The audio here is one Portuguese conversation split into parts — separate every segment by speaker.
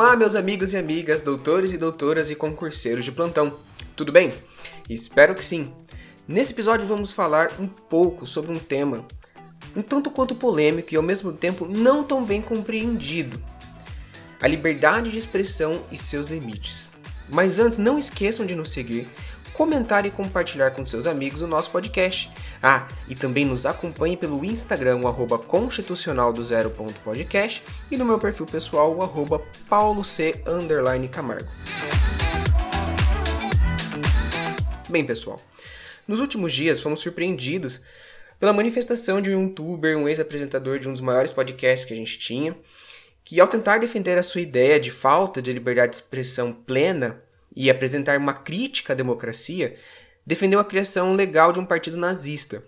Speaker 1: Olá, meus amigos e amigas, doutores e doutoras e concurseiros de plantão. Tudo bem? Espero que sim. Nesse episódio vamos falar um pouco sobre um tema um tanto quanto polêmico e ao mesmo tempo não tão bem compreendido: a liberdade de expressão e seus limites. Mas antes, não esqueçam de nos seguir, comentar e compartilhar com seus amigos o nosso podcast. Ah, e também nos acompanhe pelo Instagram, o constitucional do podcast, e no meu perfil pessoal, o arroba pauloc Camargo. Bem, pessoal, nos últimos dias fomos surpreendidos pela manifestação de um youtuber, um ex-apresentador de um dos maiores podcasts que a gente tinha, que ao tentar defender a sua ideia de falta de liberdade de expressão plena e apresentar uma crítica à democracia, defendeu a criação legal de um partido nazista.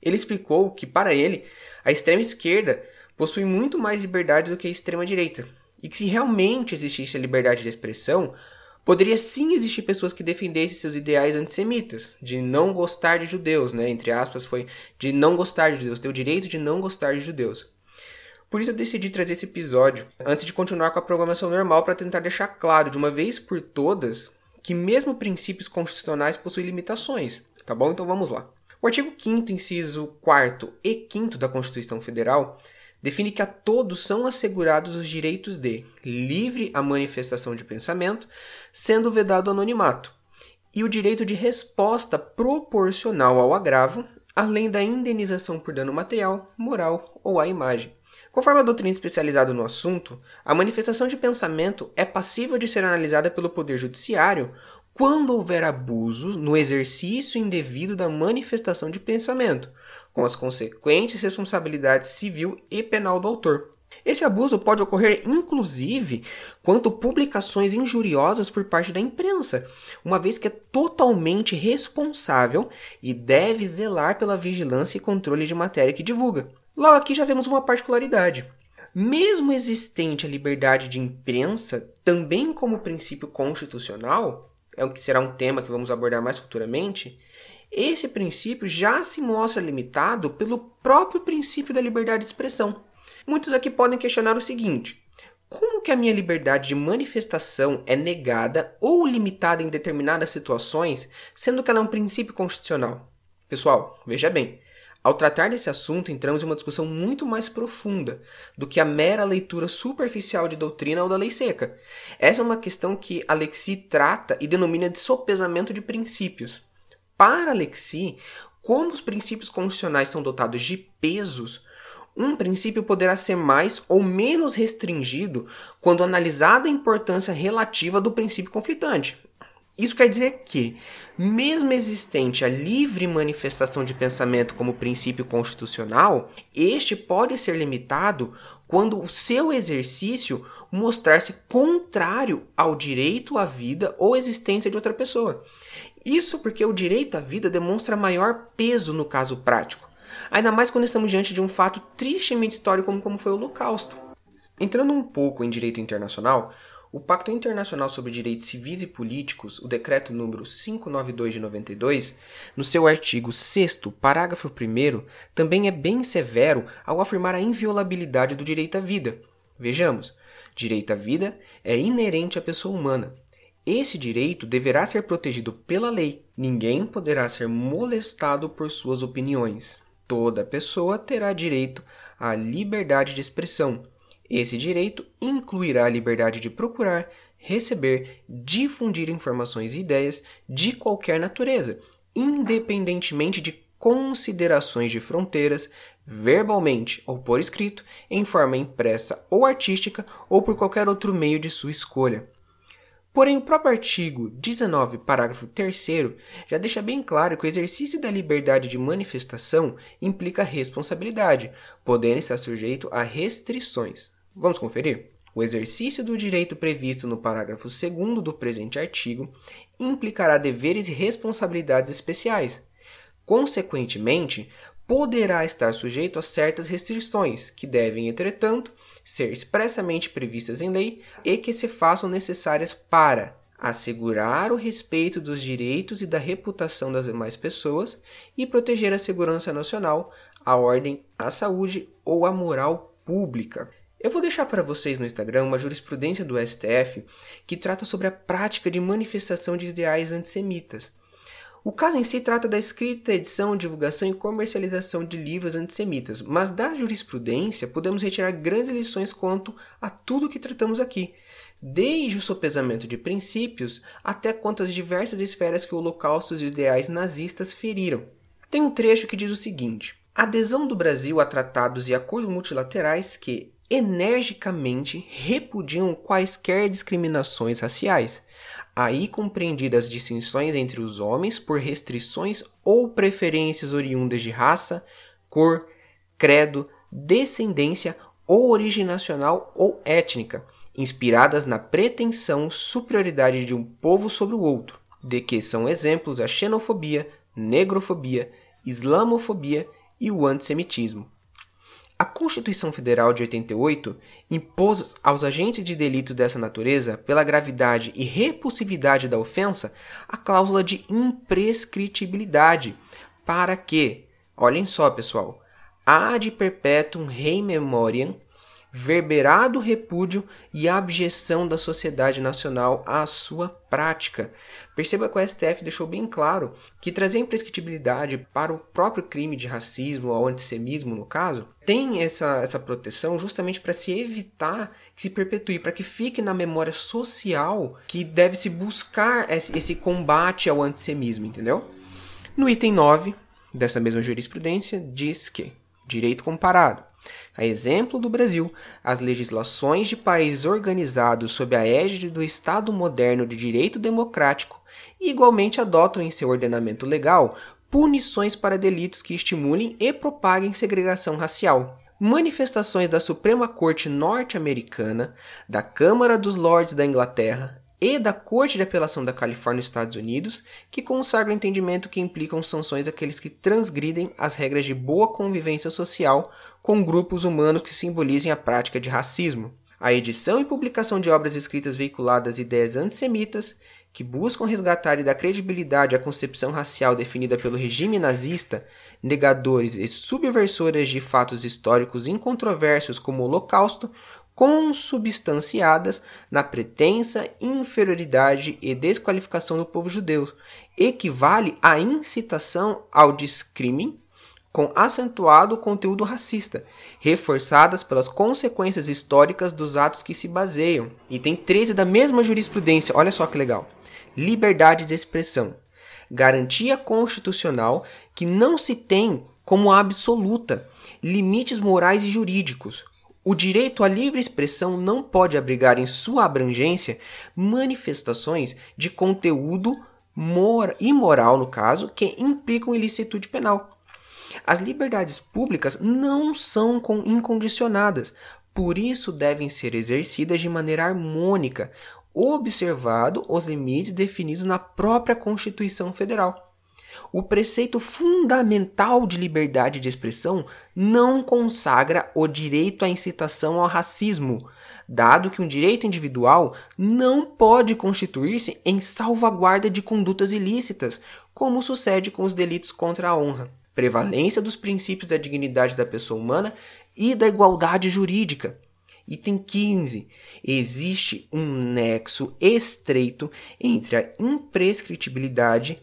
Speaker 1: Ele explicou que, para ele, a extrema esquerda possui muito mais liberdade do que a extrema direita, e que se realmente existisse a liberdade de expressão, Poderia sim existir pessoas que defendessem seus ideais antissemitas, de não gostar de judeus, né? Entre aspas, foi de não gostar de judeus, ter o direito de não gostar de judeus. Por isso eu decidi trazer esse episódio, antes de continuar com a programação normal, para tentar deixar claro, de uma vez por todas, que mesmo princípios constitucionais possuem limitações, tá bom? Então vamos lá. O artigo 5 inciso 4 e 5 da Constituição Federal define que a todos são assegurados os direitos de livre a manifestação de pensamento, sendo vedado o anonimato, e o direito de resposta proporcional ao agravo, além da indenização por dano material, moral ou à imagem. Conforme a doutrina especializada no assunto, a manifestação de pensamento é passível de ser analisada pelo Poder Judiciário quando houver abusos no exercício indevido da manifestação de pensamento, com as consequentes responsabilidades civil e penal do autor. Esse abuso pode ocorrer inclusive quanto publicações injuriosas por parte da imprensa, uma vez que é totalmente responsável e deve zelar pela vigilância e controle de matéria que divulga. Logo aqui já vemos uma particularidade. Mesmo existente a liberdade de imprensa, também como princípio constitucional, é o que será um tema que vamos abordar mais futuramente, esse princípio já se mostra limitado pelo próprio princípio da liberdade de expressão. Muitos aqui podem questionar o seguinte: como que a minha liberdade de manifestação é negada ou limitada em determinadas situações, sendo que ela é um princípio constitucional? Pessoal, veja bem, ao tratar desse assunto, entramos em uma discussão muito mais profunda do que a mera leitura superficial de doutrina ou da lei seca. Essa é uma questão que Alexi trata e denomina de sopesamento de princípios. Para Alexi, como os princípios constitucionais são dotados de pesos, um princípio poderá ser mais ou menos restringido quando analisada a importância relativa do princípio conflitante. Isso quer dizer que, mesmo existente a livre manifestação de pensamento como princípio constitucional, este pode ser limitado quando o seu exercício mostrar-se contrário ao direito à vida ou existência de outra pessoa. Isso porque o direito à vida demonstra maior peso no caso prático, ainda mais quando estamos diante de um fato tristemente histórico como, foi o Holocausto. Entrando um pouco em direito internacional, o Pacto Internacional sobre Direitos Civis e Políticos, o Decreto número 592 de 92, no seu artigo 6 parágrafo 1 também é bem severo ao afirmar a inviolabilidade do direito à vida. Vejamos, direito à vida é inerente à pessoa humana, esse direito deverá ser protegido pela lei. Ninguém poderá ser molestado por suas opiniões. Toda pessoa terá direito à liberdade de expressão. Esse direito incluirá a liberdade de procurar, receber, difundir informações e ideias de qualquer natureza, independentemente de considerações de fronteiras, verbalmente ou por escrito, em forma impressa ou artística ou por qualquer outro meio de sua escolha. Porém, o próprio artigo 19, parágrafo 3 já deixa bem claro que o exercício da liberdade de manifestação implica responsabilidade, podendo estar sujeito a restrições. Vamos conferir? O exercício do direito previsto no parágrafo 2 do presente artigo implicará deveres e responsabilidades especiais. Consequentemente, poderá estar sujeito a certas restrições, que devem, entretanto, ser expressamente previstas em lei e que se façam necessárias para assegurar o respeito dos direitos e da reputação das demais pessoas e proteger a segurança nacional, a ordem, a saúde ou a moral pública. Eu vou deixar para vocês no Instagram uma jurisprudência do STF que trata sobre a prática de manifestação de ideais antissemitas. O caso em si trata da escrita, edição, divulgação e comercialização de livros antissemitas, mas da jurisprudência podemos retirar grandes lições quanto a tudo que tratamos aqui, desde o sopesamento de princípios até quanto às diversas esferas que o Holocausto e os ideais nazistas feriram. Tem um trecho que diz o seguinte: adesão do Brasil a tratados e acordos multilaterais que energicamente repudiam quaisquer discriminações raciais aí compreendidas distinções entre os homens por restrições ou preferências oriundas de raça, cor, credo, descendência ou origem nacional ou étnica, inspiradas na pretensão superioridade de um povo sobre o outro, de que são exemplos a xenofobia, negrofobia, islamofobia e o antissemitismo. A Constituição Federal de 88 impôs aos agentes de delito dessa natureza, pela gravidade e repulsividade da ofensa, a cláusula de imprescritibilidade, para que, olhem só pessoal, ad perpetuum rei memoriam verberado repúdio e abjeção da sociedade nacional à sua prática. Perceba que o STF deixou bem claro que trazer imprescritibilidade para o próprio crime de racismo ou antissemismo, no caso, tem essa, essa proteção justamente para se evitar que se perpetue, para que fique na memória social que deve se buscar esse, combate ao antissemismo, entendeu? No item 9 dessa mesma jurisprudência, diz que direito comparado a exemplo do Brasil, as legislações de países organizados sob a égide do Estado moderno de direito democrático igualmente adotam em seu ordenamento legal punições para delitos que estimulem e propaguem segregação racial. Manifestações da Suprema Corte norte-americana, da Câmara dos Lordes da Inglaterra e da Corte de Apelação da Califórnia Estados Unidos, que consagram o entendimento que implicam sanções àqueles que transgridem as regras de boa convivência social com grupos humanos que simbolizem a prática de racismo. A edição e publicação de obras escritas veiculadas ideias antissemitas que buscam resgatar e dar credibilidade à concepção racial definida pelo regime nazista, negadores e subversores de fatos históricos incontroversos como o Holocausto, consubstanciadas na pretensa inferioridade e desqualificação do povo judeu, equivale à incitação ao discrime com acentuado conteúdo racista, reforçadas pelas consequências históricas dos atos que se baseiam. Item 13 da mesma jurisprudência, olha só que legal. Liberdade de expressão. Garantia constitucional que não se tem como absoluta limites morais e jurídicos. O direito à livre expressão não pode abrigar em sua abrangência manifestações de conteúdo imoral, no caso, que implicam ilicitude penal as liberdades públicas não são incondicionadas, por isso devem ser exercidas de maneira harmônica, observado os limites definidos na própria Constituição Federal. O preceito fundamental de liberdade de expressão não consagra o direito à incitação ao racismo, dado que um direito individual não pode constituir-se em salvaguarda de condutas ilícitas, como sucede com os delitos contra a honra prevalência dos princípios da dignidade da pessoa humana e da igualdade jurídica. Item 15. Existe um nexo estreito entre a imprescritibilidade,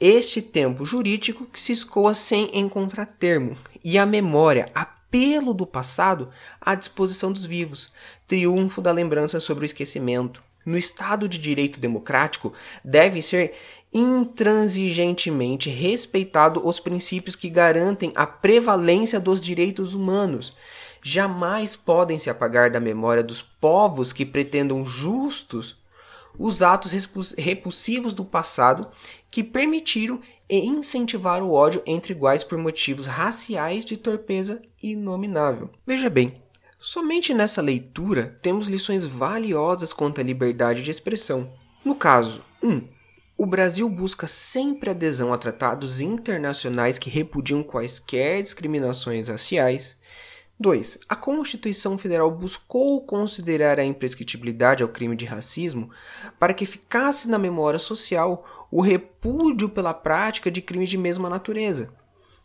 Speaker 1: este tempo jurídico que se escoa sem encontrar termo, e a memória, apelo do passado à disposição dos vivos, triunfo da lembrança sobre o esquecimento. No Estado de Direito Democrático, deve ser intransigentemente respeitado os princípios que garantem a prevalência dos direitos humanos. Jamais podem se apagar da memória dos povos que pretendam justos os atos repulsivos do passado que permitiram e incentivaram o ódio entre iguais por motivos raciais de torpeza inominável. Veja bem, somente nessa leitura temos lições valiosas quanto à liberdade de expressão. No caso 1. Um, o Brasil busca sempre adesão a tratados internacionais que repudiam quaisquer discriminações raciais. 2. A Constituição Federal buscou considerar a imprescritibilidade ao crime de racismo para que ficasse na memória social o repúdio pela prática de crimes de mesma natureza.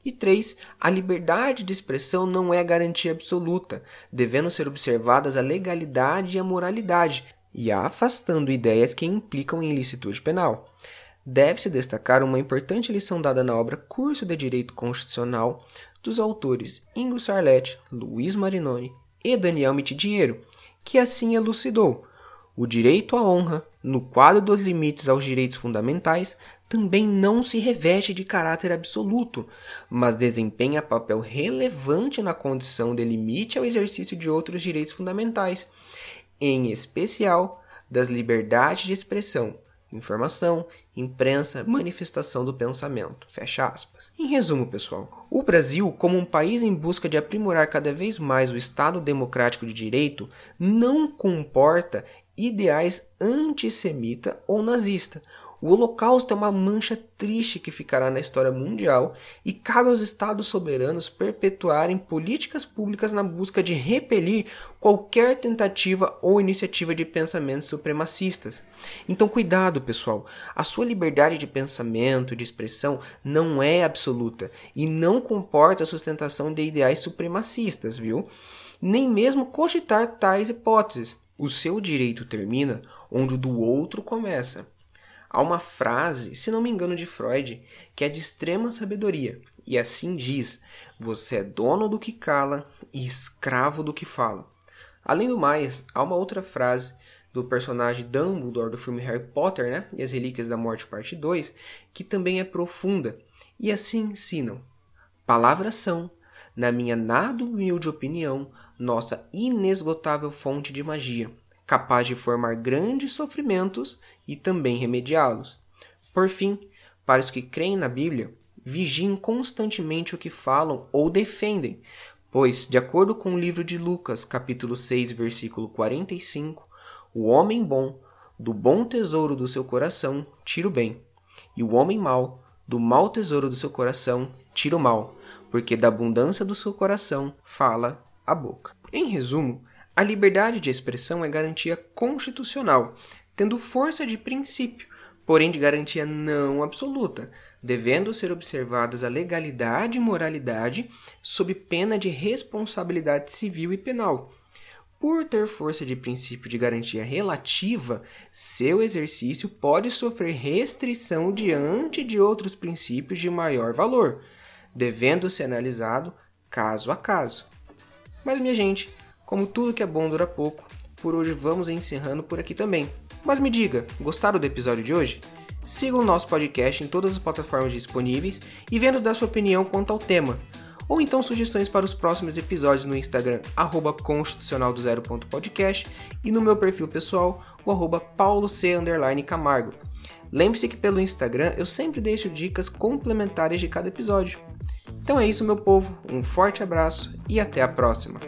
Speaker 1: E 3. A liberdade de expressão não é garantia absoluta, devendo ser observadas a legalidade e a moralidade, e afastando ideias que implicam em ilicitude penal. Deve-se destacar uma importante lição dada na obra Curso de Direito Constitucional dos autores Ingo Sarlet, Luiz Marinoni e Daniel Mitidiero, que assim elucidou o direito à honra, no quadro dos limites aos direitos fundamentais, também não se reveste de caráter absoluto, mas desempenha papel relevante na condição de limite ao exercício de outros direitos fundamentais, em especial das liberdades de expressão, informação, imprensa, manifestação do pensamento. Fecha aspas. Em resumo, pessoal, o Brasil, como um país em busca de aprimorar cada vez mais o Estado democrático de direito, não comporta ideais antissemita ou nazista. O Holocausto é uma mancha triste que ficará na história mundial e cabe aos Estados soberanos perpetuarem políticas públicas na busca de repelir qualquer tentativa ou iniciativa de pensamentos supremacistas. Então, cuidado, pessoal. A sua liberdade de pensamento, de expressão, não é absoluta e não comporta a sustentação de ideais supremacistas, viu? Nem mesmo cogitar tais hipóteses. O seu direito termina onde o do outro começa. Há uma frase, se não me engano, de Freud, que é de extrema sabedoria, e assim diz: Você é dono do que cala e escravo do que fala. Além do mais, há uma outra frase do personagem Dumbledore do filme Harry Potter, né? E as Relíquias da Morte, parte 2, que também é profunda, e assim ensinam: Palavras são, na minha nada humilde opinião, nossa inesgotável fonte de magia capaz de formar grandes sofrimentos e também remediá-los. Por fim, para os que creem na Bíblia, vigiem constantemente o que falam ou defendem, pois, de acordo com o livro de Lucas, capítulo 6, versículo 45, o homem bom, do bom tesouro do seu coração, tira o bem, e o homem mau, do mau tesouro do seu coração, tira o mal, porque da abundância do seu coração fala a boca. Em resumo, a liberdade de expressão é garantia constitucional, tendo força de princípio, porém de garantia não absoluta, devendo ser observadas a legalidade e moralidade sob pena de responsabilidade civil e penal. Por ter força de princípio de garantia relativa, seu exercício pode sofrer restrição diante de outros princípios de maior valor, devendo ser analisado caso a caso. Mas, minha gente, como tudo que é bom dura pouco, por hoje vamos encerrando por aqui também. Mas me diga, gostaram do episódio de hoje? Siga o nosso podcast em todas as plataformas disponíveis e venha nos dar sua opinião quanto ao tema. Ou então sugestões para os próximos episódios no Instagram, arroba constitucionaldozero.podcast e no meu perfil pessoal, o arroba. Lembre-se que pelo Instagram eu sempre deixo dicas complementares de cada episódio. Então é isso, meu povo. Um forte abraço e até a próxima.